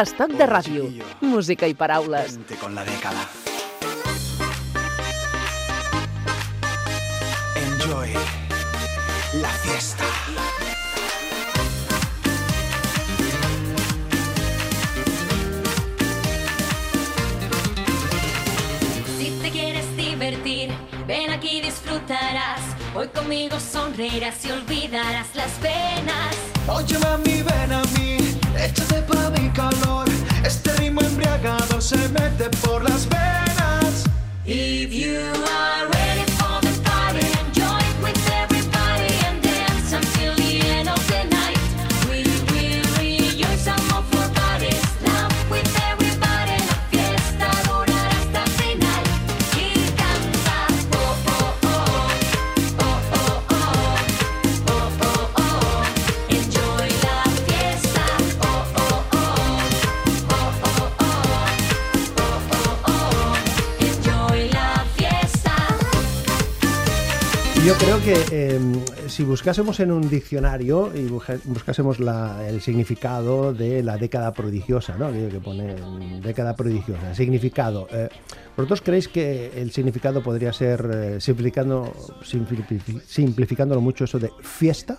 Estoc de ràdio, música i paraules. Vente con la década. Enjoy la fiesta. Si te quieres divertir, ven aquí disfrutarás. Hoy conmigo sonreirás y olvidarás las penas. Oye mami, ven a mí, échate pa' mi calor. Este ritmo embriagado se mete por las venas. If you are ready eh, si buscásemos en un diccionario y buscásemos el significado de la década prodigiosa, ¿no? Que pone mm, década prodigiosa, significado. eh, ¿Vosotros creéis que el significado podría ser, eh, simplificando, simplifi- simplificándolo mucho, eso de fiesta?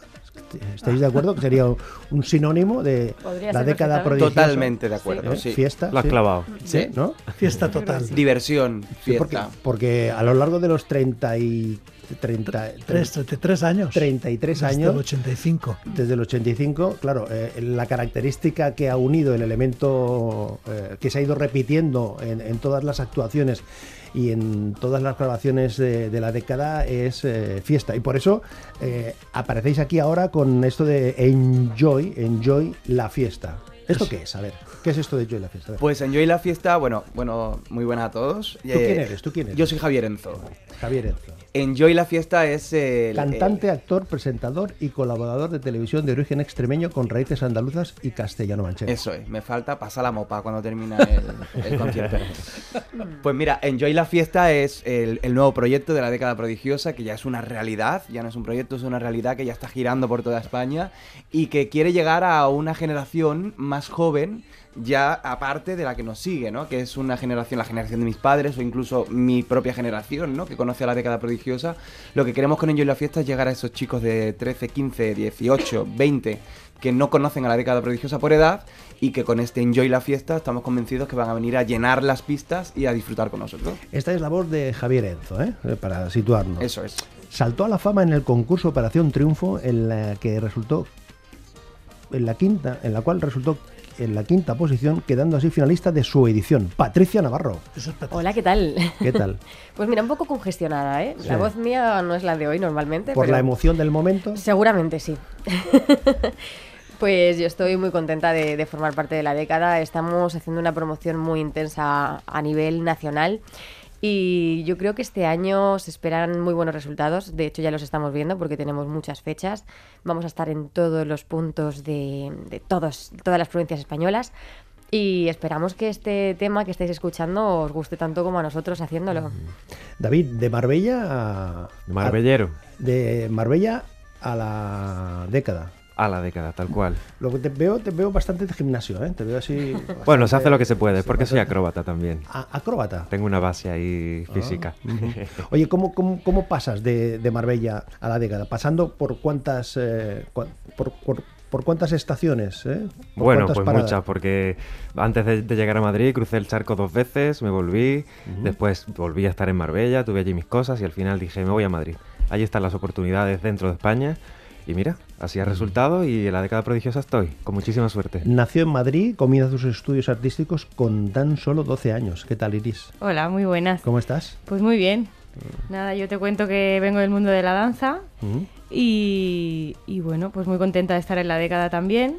¿Estáis de acuerdo? Que sería un sinónimo de Podría la década prodigiosa. Totalmente de acuerdo, ¿Eh? sí. Fiesta. Lo has clavado. Sí. ¿No? Fiesta total. Diversión, Sí, porque, fiesta. porque a lo largo de los 30 y 30, Tres, 33 años. 33 Desde años. el 85. Desde el 85, claro, eh, la característica que ha unido el elemento eh, que se ha ido repitiendo en, en todas las actuaciones y en todas las grabaciones de, de la década es eh, fiesta. Y por eso eh, aparecéis aquí ahora con esto de enjoy, enjoy la fiesta. ¿Esto qué es? A ver, ¿qué es esto de enjoy la fiesta? Pues Enjoy la fiesta, bueno, bueno, muy buenas a todos. ¿Tú quién eres? ¿Tú quién eres? Yo soy Javier Enzo. Javier Enzo. Enjoy la fiesta es el... Cantante, el- actor, presentador y colaborador de televisión de origen extremeño con raíces andaluzas y castellano manchego. Eso es, me falta pasar la mopa cuando termina el, el concierto. Pues mira, Enjoy la Fiesta es el, el nuevo proyecto de la década prodigiosa, que ya es una realidad, ya no es un proyecto, es una realidad que ya está girando por toda España y que quiere llegar a una generación más joven, ya aparte de la que nos sigue, ¿no? Que es una generación, la generación de mis padres o incluso mi propia generación, ¿no? Que conoce a la década prodigiosa. Lo que queremos con Enjoy la Fiesta es llegar a esos chicos de 13, 15, 18, 20 que no conocen a la década prodigiosa por edad y que con este Enjoy la fiesta estamos convencidos que van a venir a llenar las pistas y a disfrutar con nosotros. Esta es la voz de Javier Enzo, ¿eh? Eh, para situarnos. Eso es. Saltó a la fama en el concurso Operación Triunfo, en la que resultó en la quinta, en la cual resultó en la quinta posición, quedando así finalista de su edición. Patricia Navarro. Eso es pata- Hola, ¿qué tal? ¿Qué tal? Pues mira, un poco congestionada, ¿eh? Sí. La voz mía no es la de hoy normalmente. Por pero la emoción del momento. Seguramente sí. pues yo estoy muy contenta de, de formar parte de la década. Estamos haciendo una promoción muy intensa a nivel nacional. Y yo creo que este año se esperan muy buenos resultados. De hecho, ya los estamos viendo porque tenemos muchas fechas. Vamos a estar en todos los puntos de, de todos, todas las provincias españolas. Y esperamos que este tema que estáis escuchando os guste tanto como a nosotros haciéndolo. David, de Marbella a... Marbellero. a- de Marbella a la década. A la década, tal cual. Lo que te veo, te veo bastante de gimnasio, ¿eh? Te veo así... Bueno, se hace lo que se puede, porque soy acróbata también. A- acróbata. Tengo una base ahí física. Oye, ¿cómo, cómo, cómo pasas de, de Marbella a la década? ¿Pasando por cuántas, eh, por, por- por cuántas estaciones? eh? ¿Por Bueno, pues paradas? muchas, porque antes de, de llegar a Madrid crucé el charco dos veces, me volví, después volví a estar en Marbella, tuve allí mis cosas y al final dije, me voy a Madrid. Allí están las oportunidades dentro de España y mira, así ha resultado y en la década prodigiosa estoy, con muchísima suerte. Nació en Madrid, comienza sus estudios artísticos con tan solo 12 años. ¿Qué tal, Iris? Hola, muy buenas. ¿Cómo estás? Pues muy bien. Nada, yo te cuento que vengo del mundo de la danza Ujú. y, y bueno, pues muy contenta de estar en la década también.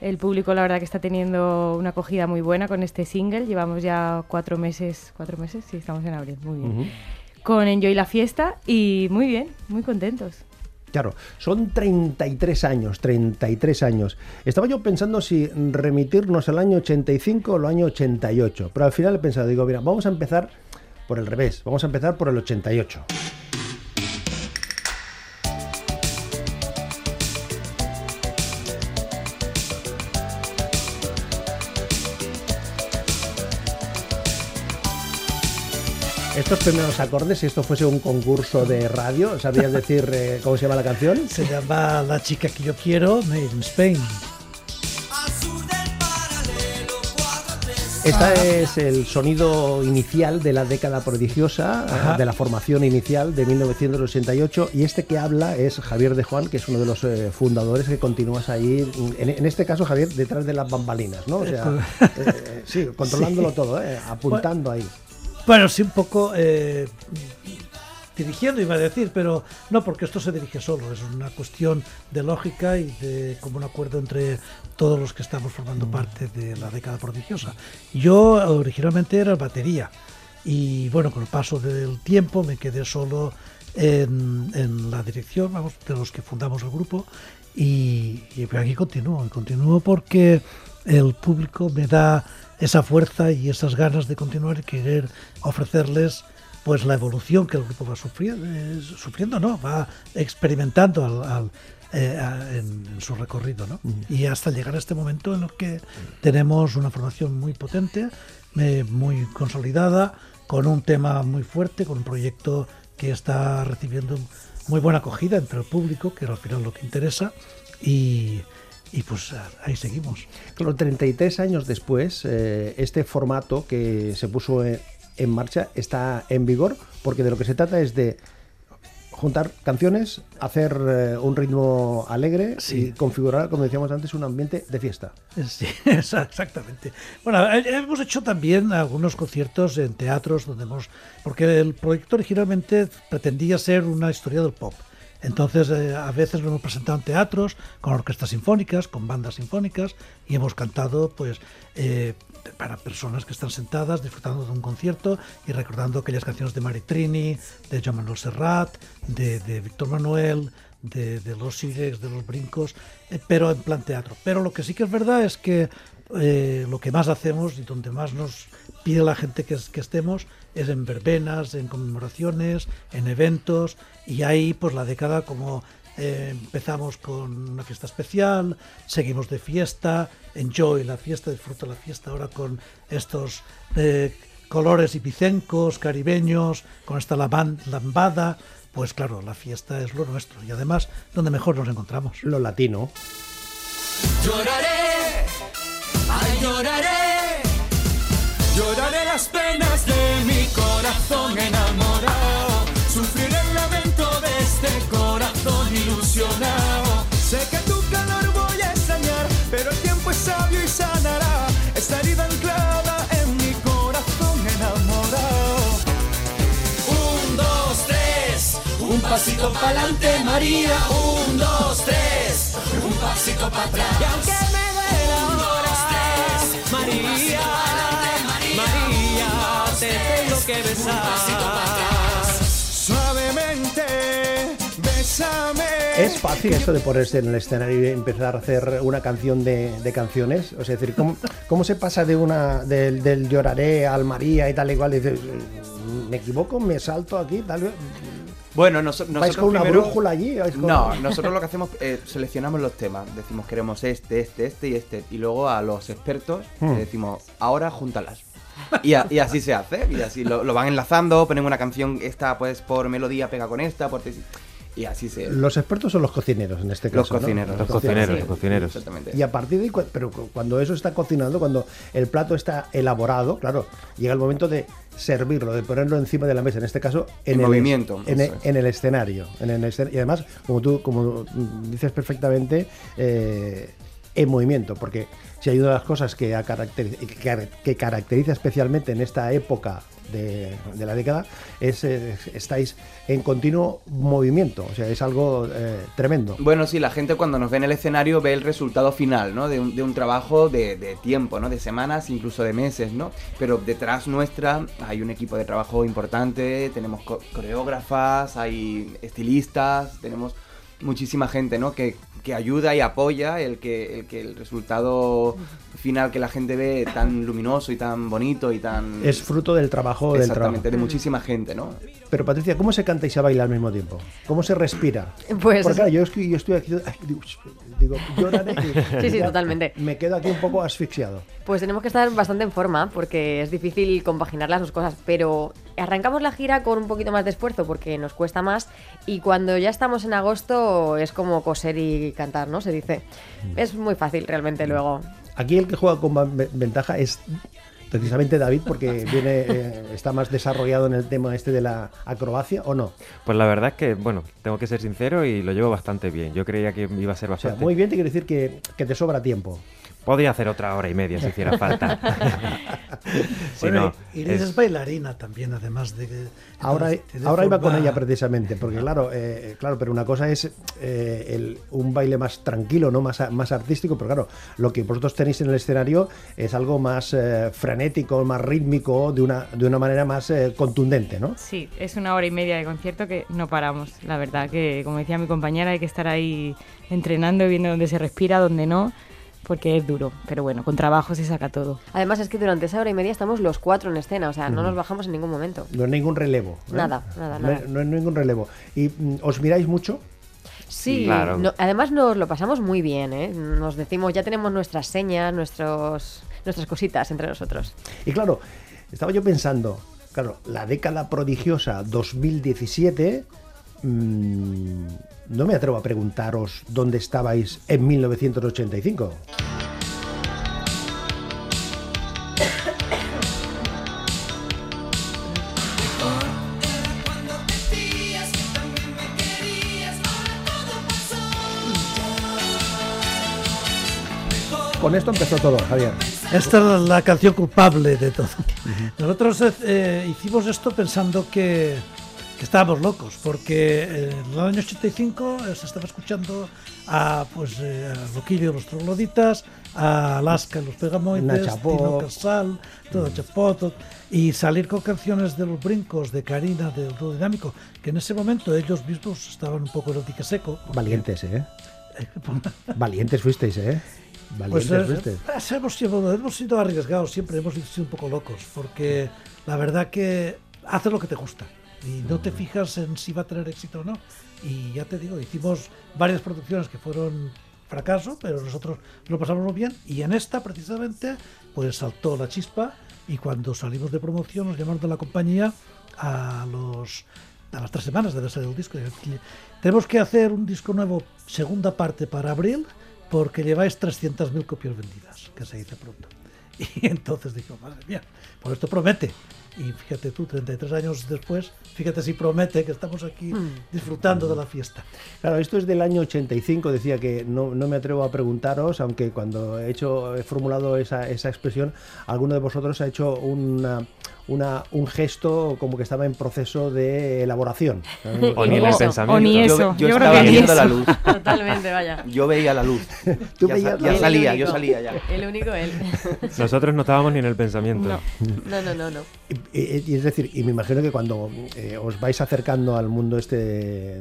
El público la verdad que está teniendo una acogida muy buena con este single. Llevamos ya cuatro meses, cuatro meses, sí, estamos en abril, muy bien. Con Enjoy la fiesta y muy bien, muy contentos. Claro, son 33 años, 33 años. Estaba yo pensando si remitirnos al año 85 o al año 88, pero al final he pensado, digo, mira, vamos a empezar por el revés, vamos a empezar por el 88. Estos primeros acordes, si esto fuese un concurso de radio, ¿sabrías decir eh, cómo se llama la canción? Se llama La chica que yo quiero, Made in Spain. Este es el sonido inicial de la década prodigiosa, Ajá. eh, de la formación inicial de 1988, y este que habla es Javier de Juan, que es uno de los eh, fundadores que continúas ahí, en, en este caso Javier, detrás de las bambalinas, ¿no? O sea, eh, sí, controlándolo Sí. todo, eh, apuntando ahí. Bueno, sí, un poco eh, dirigiendo, iba a decir, pero no porque esto se dirige solo, es una cuestión de lógica y de como un acuerdo entre todos los que estamos formando parte de la década prodigiosa. Yo originalmente era batería y bueno, con el paso del tiempo me quedé solo en, en la dirección, vamos, de los que fundamos el grupo y, y aquí continúo, y continúo porque el público me da esa fuerza y esas ganas de continuar y querer ofrecerles pues la evolución que el grupo va sufriendo, eh, sufriendo no, va experimentando al, al, eh, a- en, en su recorrido, ¿no? Y hasta llegar a este momento en el que tenemos una formación muy potente, eh, muy consolidada, con un tema muy fuerte, con un proyecto que está recibiendo muy buena acogida entre el público, que es al final lo que interesa, y, y pues ahí seguimos. Claro, 33 años después, eh, este formato que se puso en, en marcha está en vigor, porque de lo que se trata es de juntar canciones, hacer eh, un ritmo alegre Sí. y configurar, como decíamos antes, un ambiente de fiesta. Sí, exactamente. Bueno, hemos hecho también algunos conciertos en teatros donde hemos, porque el proyecto originalmente pretendía ser una historia del pop. Entonces, eh, a veces lo hemos presentado en teatros, con orquestas sinfónicas, con bandas sinfónicas, y hemos cantado, pues, eh, para personas que están sentadas disfrutando de un concierto y recordando aquellas canciones de Maritrini, de Joan Manuel Serrat, de, de Víctor Manuel, de, de los Sirex, de los brincos, eh, pero en plan teatro. Pero lo que sí que es verdad es que eh, lo que más hacemos y donde más nos pide la gente que, es- que estemos es en verbenas, en conmemoraciones, en eventos, y ahí pues la década como eh, empezamos con una fiesta especial, seguimos de fiesta, enjoy la fiesta, disfruta la fiesta ahora con estos eh, colores hipicencos, caribeños, con esta lambada, pues claro, la fiesta es lo nuestro y además donde mejor nos encontramos. Lo latino. Lloraré, ay lloraré, lloraré las penas de mi corazón enamorado, sufriré el lamento de este corazón ilusionado. Sé que tu calor voy a extrañar, pero el tiempo es sabio y sanará esta herida anclada en mi corazón enamorado. Un, dos, tres, un pasito para adelante, María. Un, dos, tres, un pasito para atrás. María, María, te tengo que besar. Suavemente, bésame. ¿Es fácil esto de ponerse en el escenario y empezar a hacer una canción de, de canciones? O sea, es decir, ¿cómo, cómo se pasa de una del, del lloraré al María y tal y cual? Y dices, ¿me equivoco? ¿Me salto aquí? Tal vez? Bueno, noso- nosotros ¿Vais con una primero- brújula allí? ¿Vais con- No, nosotros lo que hacemos es seleccionamos los temas. Decimos queremos este, este, este y este. Y luego a los expertos Hmm. le decimos ahora júntalas. Y, a- y así se hace. Y así lo, lo van enlazando. Ponemos una canción, esta pues por melodía pega con esta. Por y así se. Los expertos son los cocineros en este caso. Los ¿no? cocineros. Los cocineros, los cocineros. Exactamente. Y a partir de ahí, pero cu- cuando eso está cocinando, cuando el plato está elaborado, claro, llega el momento de servirlo, de ponerlo encima de la mesa, en este caso en En el, movimiento, en, eso el- es. en el escenario. En el escen- y además, como tú como dices perfectamente, eh, en movimiento, porque si hay una de las cosas que, ha caracteri- que car- que caracteriza especialmente en esta época de, la década es estáis en continuo movimiento, o sea, es algo eh, tremendo. Bueno, sí, la gente cuando nos ve en el escenario ve el resultado final, ¿no? De un, de un trabajo de, de tiempo, ¿no? De semanas, incluso de meses, ¿no? Pero detrás nuestra hay un equipo de trabajo importante, tenemos co- coreógrafas, hay estilistas, tenemos muchísima gente, ¿no? Que, que ayuda y apoya el que, el que el resultado final que la gente ve tan luminoso y tan bonito y tan... Es fruto del trabajo del trabajo. Exactamente, de muchísima gente, ¿no? Pero Patricia, ¿cómo se canta y se baila al mismo tiempo? ¿Cómo se respira? Pues- Porque claro, yo estoy, yo estoy aquí, digo, digo, lloraré y- Sí, sí, totalmente. Me quedo aquí un poco asfixiado. Pues tenemos que estar bastante en forma porque es difícil compaginar las dos cosas, pero arrancamos la gira con un poquito más de esfuerzo porque nos cuesta más y cuando ya estamos en agosto es como coser y cantar, ¿no? Se dice. Es muy fácil realmente luego. Aquí el que juega con ventaja es precisamente David porque viene eh, está más desarrollado en el tema este de la acrobacia o no. Pues la verdad es que, bueno, tengo que ser sincero y lo llevo bastante bien. Yo creía que iba a ser O sea, bastante... muy bien te quiere decir que, que te sobra tiempo. Podría hacer otra hora y media si hiciera falta. Bueno, no, Inés es- es... bailarina también, además de que... Ahora, entonces, ahora iba con ella precisamente, porque claro, eh, claro, pero una cosa es eh, el- un baile más tranquilo, no más, más artístico, pero claro, lo que vosotros tenéis en el escenario es algo más eh, frenético, más rítmico, de una, de una manera más eh, contundente, ¿no? Sí, es una hora y media de concierto que no paramos. La verdad que, como decía mi compañera, hay que estar ahí entrenando, viendo dónde se respira, dónde no, porque es duro. Pero bueno, con trabajo se saca todo. Además es que durante esa hora y media estamos los cuatro en escena, o sea, no nos bajamos en ningún momento. No hay ningún relevo. ¿eh? Nada, nada, No hay- nada. No hay ningún relevo. ¿Y mm, os miráis mucho? Sí, Claro. no- además nos lo pasamos muy bien, ¿eh? Nos decimos, ya tenemos nuestras señas, nuestros, nuestras cositas entre nosotros. Y claro, estaba yo pensando, claro, la década prodigiosa 2017, mm, no me atrevo a preguntaros dónde estabais en 1985. Con esto empezó todo, Javier. Esta es la canción culpable de todo. Nosotros eh, hicimos esto pensando que, que estábamos locos, porque en el año 85 eh, se estaba escuchando a, pues, eh, a Loquillo y los Trogloditas, a Alaska y los Pegamoides. Tino Casal, todo Chapó, todo- y salir con canciones de los brincos de Karina, del dúo dinámico, que en ese momento ellos mismos estaban un poco en el dique seco. porque- Valientes, ¿eh? Valientes fuisteis, ¿eh? Pues Valientes eh, fuisteis. pues, hemos, sido, hemos sido arriesgados siempre, hemos sido un poco locos, porque la verdad que haces lo que te gusta y no te fijas en si va a tener éxito o no. Y ya te digo, hicimos varias producciones que fueron fracaso, pero nosotros lo pasamos muy bien y en esta precisamente pues saltó la chispa y cuando salimos de promoción nos llamaron de la compañía a los a las tres semanas de haber salido el disco. Tenemos que hacer un disco nuevo, segunda parte para abril, porque lleváis 300.000 copias vendidas, que se dice pronto. Y entonces dijo, madre mía, pues esto promete. Y fíjate tú, 33 años después, fíjate si promete que estamos aquí disfrutando de la fiesta. Claro, esto es del año 85, decía que no, no me atrevo a preguntaros, aunque cuando he hecho, he formulado esa, esa expresión, alguno de vosotros ha hecho una, una- un gesto como que estaba en proceso de elaboración. O ni en el Eso, pensamiento. o ni Yo- eso. yo estaba que viendo eso. la luz. Totalmente, vaya. Yo veía la luz. Tú ya, veías ya salía, yo salía ya. El único él. Nosotros no estábamos ni en el pensamiento. No. No, no, no, no. Y, y- y es decir, y me imagino que cuando eh, os vais acercando al mundo este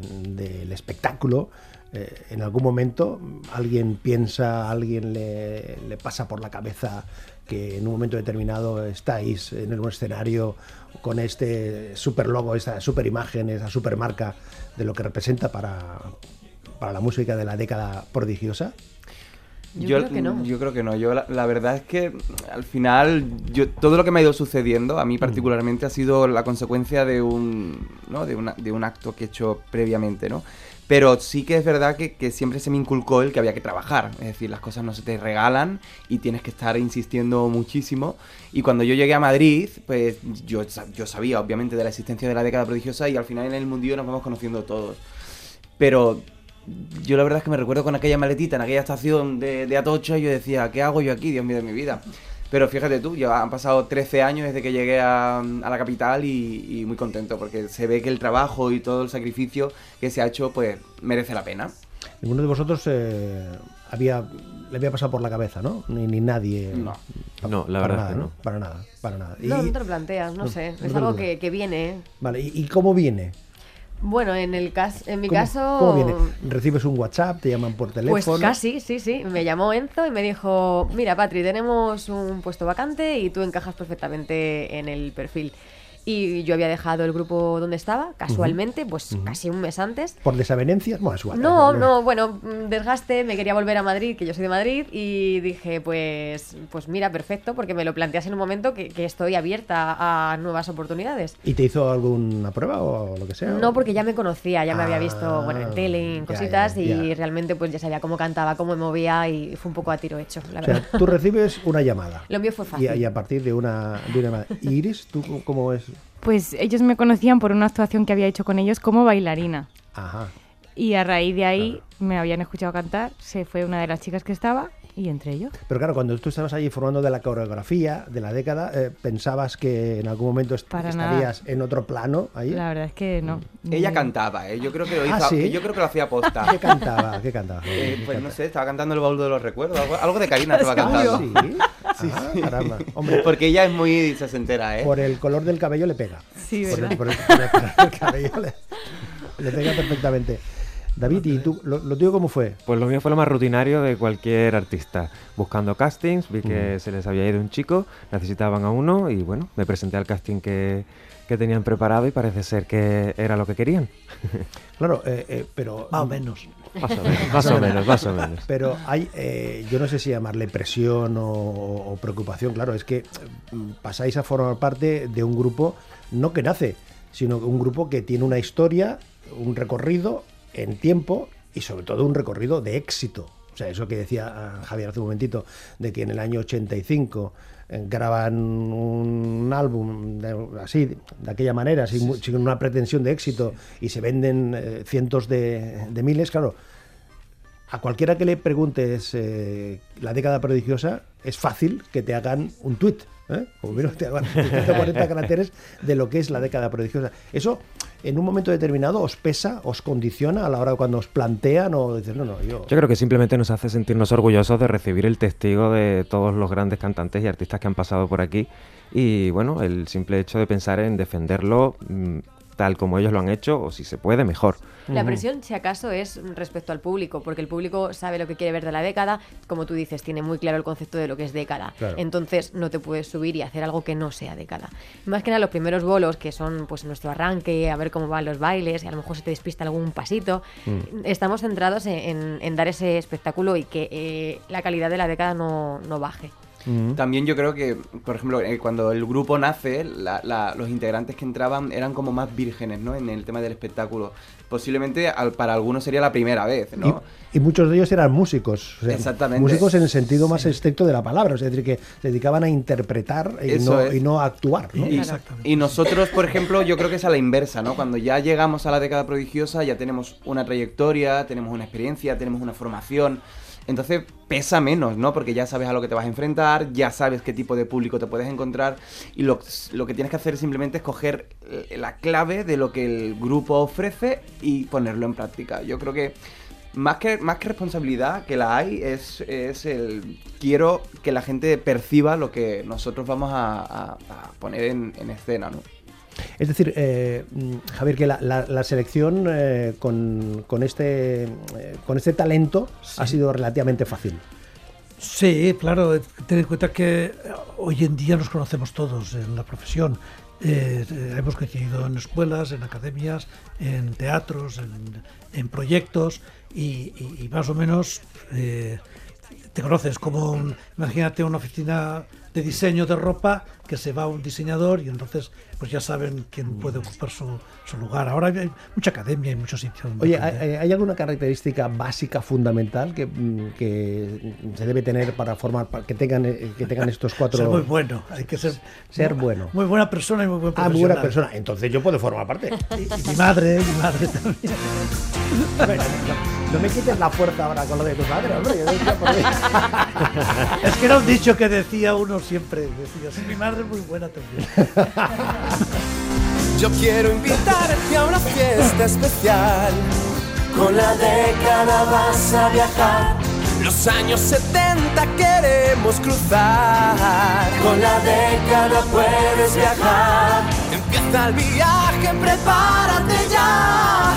del espectáculo, eh, en algún momento alguien piensa, alguien le, le pasa por la cabeza que en un momento determinado estáis en un escenario con este super logo, esta super imagen, esa super marca de lo que representa para, para la música de la década prodigiosa. Yo creo que no. Yo creo que no. Yo la, la verdad es que al final yo, todo lo que me ha ido sucediendo a mí particularmente ha sido la consecuencia de un, ¿no? de, una- de un acto que he hecho previamente, ¿no? Pero sí que es verdad que, que siempre se me inculcó el que había que trabajar. Es decir, las cosas no se te regalan y tienes que estar insistiendo muchísimo. Y cuando yo llegué a Madrid, pues yo, yo sabía obviamente de la existencia de la década prodigiosa y al final en el mundillo nos vamos conociendo todos. Pero yo la verdad es que me recuerdo con aquella maletita en aquella estación de, de Atocha y yo decía, ¿qué hago yo aquí, Dios mío de mi vida? Pero fíjate tú, ya han pasado 13 años desde que llegué a, a la capital y, y muy contento porque se ve que el trabajo y todo el sacrificio que se ha hecho pues merece la pena. Ninguno de vosotros eh, había, le había pasado por la cabeza, ¿no? Ni, ni nadie. No. No, la para verdad nada, que no. Para nada, para nada. Y- No, no te lo planteas, no, no- sé. no es algo que, que viene. ¿eh? Vale, ¿y, y cómo viene? Bueno, en el caso, en mi ¿Cómo- caso, ¿Cómo viene? ¿Recibes un WhatsApp? ¿Te llaman por teléfono? Pues casi, sí, sí. Me llamó Enzo y me dijo, mira, Patri, tenemos un puesto vacante y tú encajas perfectamente en el perfil. Y yo había dejado el grupo donde estaba, casualmente, pues casi un mes antes. ¿Por desavenencias? Bueno, igual. No, no, bueno, mm, desgaste, me quería volver a Madrid, que yo soy de Madrid, y dije, pues, pues mira, perfecto, porque me lo planteas en un momento que, que estoy abierta a nuevas oportunidades. ¿Y te hizo alguna prueba o lo que sea? No, porque ya me conocía, ya me había visto bueno, Ah, en tele, en ya, cositas, ya, y realmente pues ya sabía cómo cantaba, cómo me movía, y fue un poco a tiro hecho, la O sea, verdad. tú recibes una llamada. Lo mío fue fácil. y a partir de una, de una llamada. ¿Y Iris, tú cómo es? Pues ellos me conocían por una actuación que había hecho con ellos como bailarina. Ajá. Y a raíz de ahí me habían escuchado cantar, se fue una de las chicas que estaba y entre ellos. Pero claro, cuando tú estabas ahí formando de la coreografía de la década, eh, ¿pensabas que en algún momento est- Para estarías en otro plano ahí? La verdad es que no. Ella Ni- cantaba, ¿eh? Yo creo que lo Ah, hizo, ¿sí? yo creo que lo hacía posta. ¿Qué cantaba? ¿Qué cantaba? Eh, ¿Qué pues no sé, estaba cantando el baúl de los recuerdos, algo, algo de Karina estaba cantando. Ah, sí. Ah, caramba. Hombre, Porque ella es muy sesentera, ¿eh? por el color del cabello le pega. Sí, por, ¿verdad? el, por el- por el color del cabello le, le pega perfectamente. David, ¿y tú, lo, lo tuyo cómo fue? Pues lo mío fue lo más rutinario de cualquier artista. Buscando castings, vi que se les había ido un chico, necesitaban a uno y bueno, me presenté al casting que, que tenían preparado y parece ser que era lo que querían. Claro, eh, eh, pero... Más o menos. Más o menos, más o menos, más o menos. Pero hay, eh, yo no sé si llamarle presión o, o preocupación, claro, es que mm, pasáis a formar parte de un grupo, no que nace, sino un grupo que tiene una historia, un recorrido en tiempo y sobre todo un recorrido de éxito. O sea, eso que decía ah, Javier hace un momentito, de que en el año 85 eh, graban un álbum de- así, de aquella manera, sin, sin una pretensión de éxito, y se venden eh, cientos de, de miles, claro, a cualquiera que le preguntes eh, la década prodigiosa, es fácil que te hagan un tuit. ¿eh? Como menos te hagan 140 caracteres de lo que es la década prodigiosa. Eso, en un momento determinado, os pesa, os condiciona a la hora cuando os plantean o dices, no, no, yo. Yo creo que simplemente nos hace sentirnos orgullosos de recibir el testigo de todos los grandes cantantes y artistas que han pasado por aquí. Y bueno, el simple hecho de pensar en defenderlo mm, tal como ellos lo han hecho, o si se puede, mejor. La presión, si acaso, es respecto al público, porque el público sabe lo que quiere ver de la década, como tú dices, tiene muy claro el concepto de lo que es década. Claro. Entonces no te puedes subir y hacer algo que no sea década. Más que nada los primeros bolos, que son pues nuestro arranque, a ver cómo van los bailes, y a lo mejor se te despista algún pasito. Estamos centrados en, en- en dar ese espectáculo y que eh, la calidad de la década no, no baje. También yo creo que, por ejemplo, eh, cuando el grupo nace, la- la- los integrantes que entraban eran como más vírgenes, ¿no? En el tema del espectáculo. Posiblemente al- para algunos sería la primera vez, ¿no? Y, y muchos de ellos eran músicos. o sea, Exactamente. Músicos en el sentido más estricto de la palabra. Es decir, que se dedicaban a interpretar y, no, es. y no a actuar. ¿no? Y, Exactamente. y nosotros, por ejemplo, yo creo que es a la inversa, ¿no? Cuando ya llegamos a la década prodigiosa, ya tenemos una trayectoria, tenemos una experiencia, tenemos una formación. Entonces pesa menos, ¿no? Porque ya sabes a lo que te vas a enfrentar, ya sabes qué tipo de público te puedes encontrar y lo, que tienes que hacer simplemente es coger eh, la clave de lo que el grupo ofrece y ponerlo en práctica. Yo creo que más que, más que responsabilidad que la hay es, es el quiero que la gente perciba lo que nosotros vamos a poner en, en escena, ¿no? Es decir, eh, mm, Javier, que la, la- la selección eh, con, con este, eh, con este talento ha sido relativamente fácil. Sí, claro, ten en cuenta que hoy en día nos conocemos todos en la profesión. Hemos coincidido en escuelas, en academias, en teatros, en, en proyectos y, y- y más o menos te conoces como, un- imagínate una oficina de diseño de ropa que se va a un diseñador y entonces pues ya saben quién puede ocupar su, su lugar. Ahora hay mucha academia y muchos sitios. Oye. ¿hay, hay alguna característica básica, fundamental, que, mm, que se debe tener para formar, para que tengan, eh, que tengan estos cuatro... Ser muy bueno, hay que ser, Ser bueno. Muy buena persona y muy buen Ah, muy profesional. buena persona. Entonces yo puedo formar parte. Y, y mi madre, mi madre también. No, no me quites la fuerza ahora con lo de tu padre, hombre. yo ahí. Es que era un dicho que decía uno siempre. Decía, "Sí, mi madre es muy buena también. Yo quiero invitarte a una fiesta especial. Con la década vas a viajar Los años 70 queremos cruzar. Con la década puedes viajar. Empieza el viaje, prepárate ya.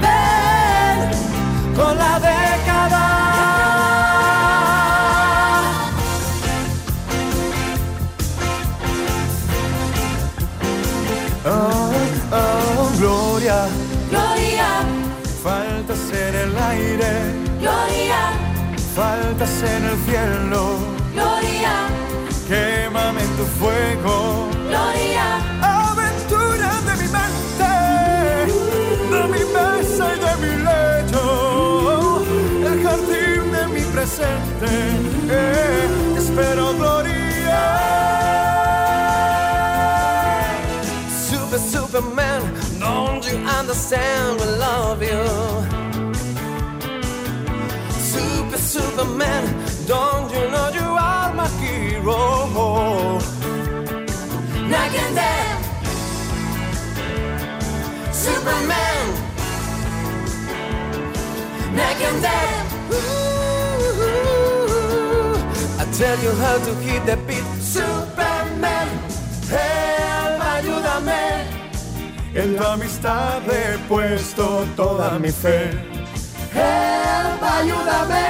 Ven con la década. Oh, oh, Gloria, Gloria, faltas en el aire, Gloria, faltas en el cielo. Gloria, Quémame en tu fuego, Gloria, aventura de mi mente, de mi mesa y de mi lecho, el jardín de mi presente. eh, espero gloria. Superman, don't you understand? I love you. Super, Superman, don't you know you are my hero? And day, Superman, and day. Ooh, I tell you how to hit the beat, Superman. En tu amistad he puesto toda mi fe. Help, ayúdame.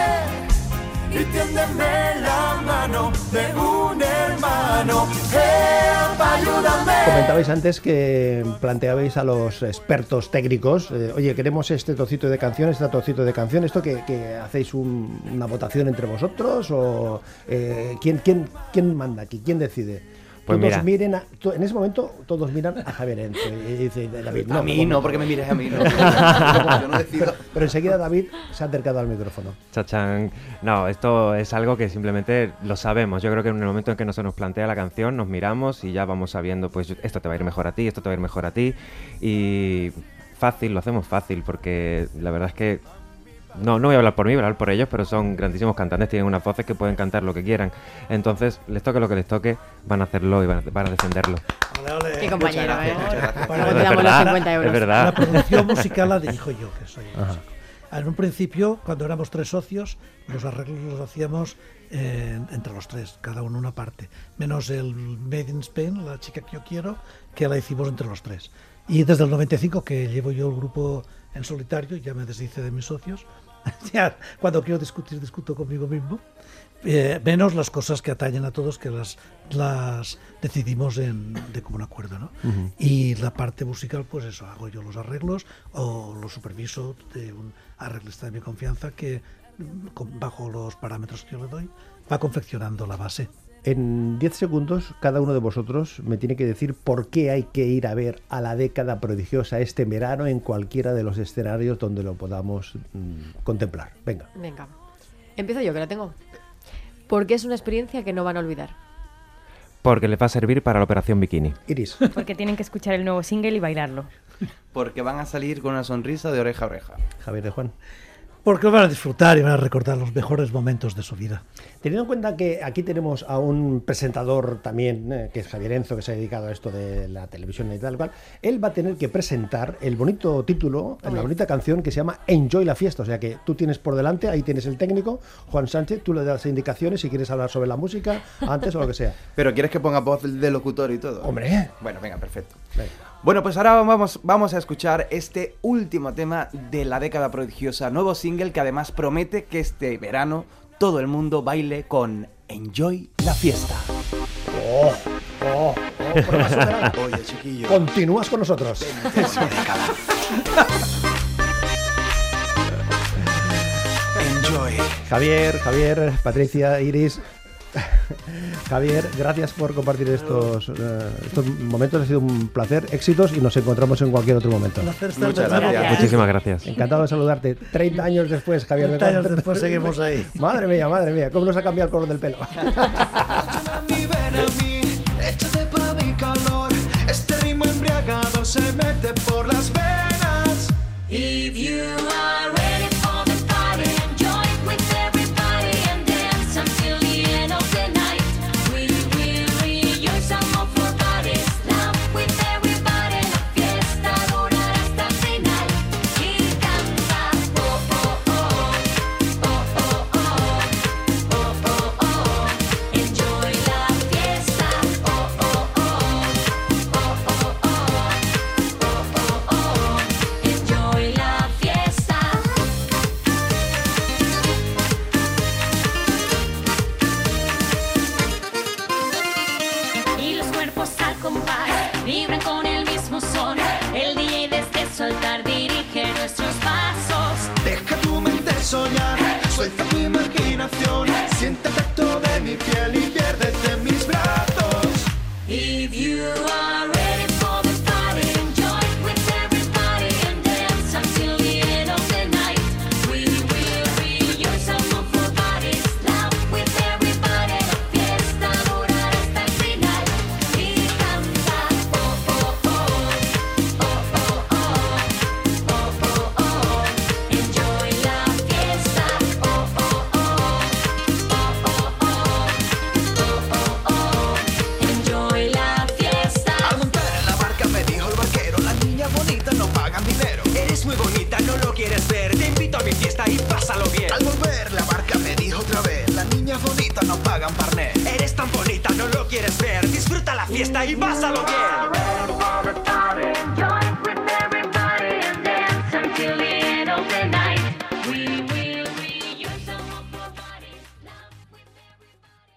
Y tiéndeme la mano de un hermano. Help, ayúdame. Comentabais antes que planteabais a los expertos técnicos, eh, oye, queremos este trocito de canción, este trocito de canción, ¿esto que, que hacéis un- una votación entre vosotros o eh, ¿quién, quién, quién manda aquí? ¿Quién decide? Pues todos mira. miren a- to- en ese momento todos miran a Javier Enzo y dice David, a mí no, porque me mires a mí. No, yo no decido. Pero enseguida David se ha acercado al micrófono. Chachán. No, esto es algo que simplemente lo sabemos. Yo creo que en el momento en que no se nos plantea la canción, nos miramos y ya vamos sabiendo, pues esto te va a ir mejor a ti, esto te va a ir mejor a ti. Y fácil, lo hacemos fácil, porque la verdad es que. No, no voy a hablar por mí, voy a hablar por ellos, pero son grandísimos cantantes, tienen unas voces que pueden cantar lo que quieran. Entonces, les toque lo que les toque, van a hacerlo y van a, van a defenderlo. Ole, ole. Qué compañero, ¿eh? Bueno, Luego es te damos los verdad, 50 euros. es verdad. La producción musical la dirijo yo, que soy el músico. En un principio, cuando éramos tres socios, los arreglos los hacíamos eh, entre los tres, cada uno una parte. Menos el Made in Spain, la chica que yo quiero, que la hicimos entre los tres. Y desde el 95, que llevo yo el grupo en solitario, ya me deshice de mis socios. ya, cuando quiero discutir, discuto conmigo mismo. Eh, menos las cosas que atañen a todos, que las, las decidimos en, de común acuerdo. ¿no? Y la parte musical, pues eso, hago yo los arreglos o lo superviso de un arreglista de mi confianza que, mm, bajo los parámetros que yo le doy, va confeccionando la base. En 10 segundos, cada uno de vosotros me tiene que decir por qué hay que ir a ver a la década prodigiosa este verano en cualquiera de los escenarios donde lo podamos mm, contemplar. Venga. Venga. Empiezo yo, que la tengo. Porque es una experiencia que no van a olvidar. Porque les va a servir para la operación bikini. Iris. Porque tienen que escuchar el nuevo single y bailarlo. Porque van a salir con una sonrisa de oreja a oreja. Javier de Juan. Porque lo van a disfrutar y van a recordar los mejores momentos de su vida. Teniendo en cuenta que aquí tenemos a un presentador también, eh, que es Javier Enzo, que se ha dedicado a esto de la televisión y tal cual, él va a tener que presentar el bonito título, la bonita canción que se llama Enjoy la fiesta. O sea que tú tienes por delante, ahí tienes el técnico, Juan Sánchez, tú le das indicaciones si quieres hablar sobre la música, antes o lo que sea. Pero ¿quieres que ponga voz de locutor y todo? Hombre. Bueno, venga, perfecto. Venga. Bueno, pues ahora vamos, vamos a escuchar este último tema de la década prodigiosa, nuevo single que además promete que este verano todo el mundo baile con Enjoy la fiesta. Oh, oh, oh. Oye, chiquillo. Continúas con nosotros. Enjoy. Javier, Javier, Patricia, Iris. Javier, gracias por compartir estos, eh, estos momentos. Ha sido un placer, éxitos y nos encontramos en cualquier otro momento. Un placer estar Muchas gracias. Muchísimas gracias. Encantado de saludarte. 30 años después, Javier. 30 años después seguimos ahí. Madre mía, madre mía, cómo nos ha cambiado el color del pelo. Se mete por las venas. If you are